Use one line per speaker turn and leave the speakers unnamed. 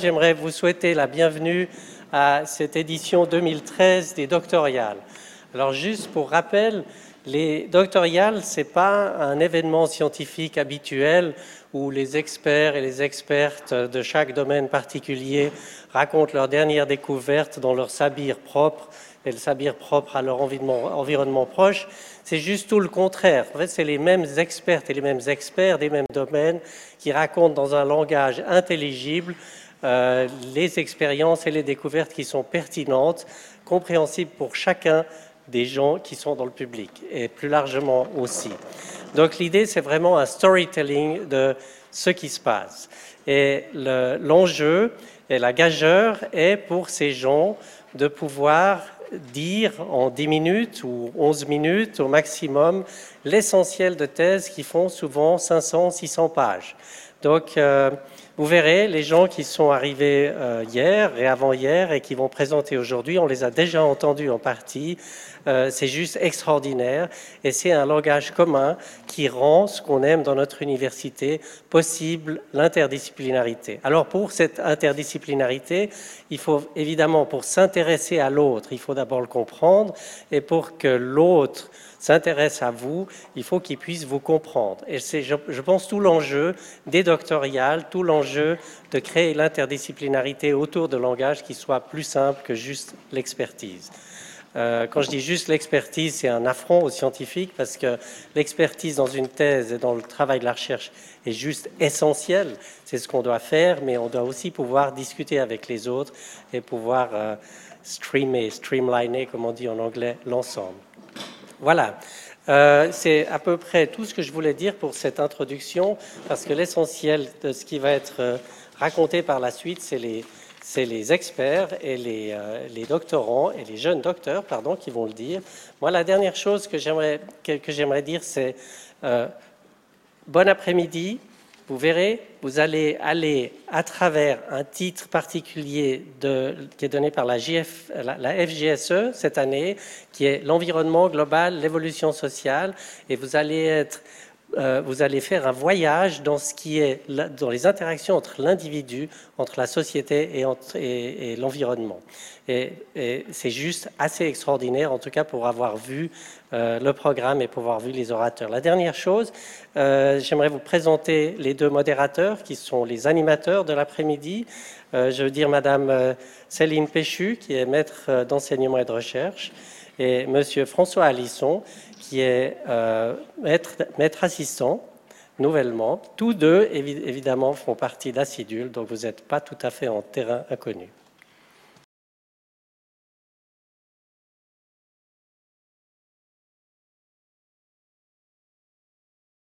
j'aimerais vous souhaiter la bienvenue à cette édition 2013 des doctoriales. Alors juste pour rappel, les doctoriales, ce n'est pas un événement scientifique habituel où les experts et les expertes de chaque domaine particulier racontent leurs dernières découvertes dans leur sabir propre et le sabir propre à leur environnement, proche. C'est juste tout le contraire. En fait, c'est les mêmes experts et les mêmes experts des mêmes domaines qui racontent dans un langage intelligible euh, les expériences et les découvertes qui sont pertinentes, compréhensibles pour chacun des gens qui sont dans le public et plus largement aussi. Donc l'idée, c'est vraiment un storytelling de ce qui se passe. Et l'enjeu et la gageure est pour ces gens de pouvoir dire en 10 minutes ou 11 minutes au maximum l'essentiel de thèses qui font souvent 500, 600 pages. Donc, euh, vous verrez, les gens qui sont arrivés euh, hier et avant-hier et qui vont présenter aujourd'hui, on les a déjà entendus en partie. Euh, c'est juste extraordinaire et c'est un langage commun qui rend ce qu'on aime dans notre université possible, l'interdisciplinarité. Alors pour cette interdisciplinarité, il faut évidemment, pour s'intéresser à l'autre, il faut d'abord le comprendre et pour que l'autre s'intéresse à vous, il faut qu'il puisse vous comprendre. Et c'est, je, pense, tout l'enjeu des doctoriales, tout l'enjeu de créer l'interdisciplinarité autour de langage qui soit plus simple que juste l'expertise. Euh, quand je dis juste l'expertise, c'est un affront aux scientifiques parce que l'expertise dans une thèse et dans le travail de la recherche est juste essentielle. C'est ce qu'on doit faire, mais on doit aussi pouvoir discuter avec les autres et pouvoir euh, streamer, streamliner, comme on dit en anglais, l'ensemble. Voilà. Euh, c'est à peu près tout ce que je voulais dire pour cette introduction, parce que l'essentiel de ce qui va être euh, raconté par la suite, c'est les, experts et les, euh, les, doctorants et les jeunes docteurs, pardon, qui vont le dire. Moi, la dernière chose que j'aimerais que j'aimerais dire, c'est bon après-midi. Vous verrez, vous allez aller à travers un titre particulier qui est donné par la, la, FGSE cette année, qui est l'environnement global, l'évolution sociale, et vous allez être euh, vous allez faire un voyage dans les interactions entre l'individu, entre la société et, et, l'environnement. Et, c'est juste assez extraordinaire, en tout cas pour avoir vu euh, le programme et pour avoir vu les orateurs. La dernière chose, euh, j'aimerais vous présenter les deux modérateurs qui sont les animateurs de l'après-midi. je veux dire Madame Céline Péchu, qui est maître d'enseignement et de recherche, et Monsieur François Alisson, qui est euh, maître, assistant nouvellement. Tous deux, évidemment, font partie d'Acidul, donc vous n'êtes pas tout à fait en terrain inconnu.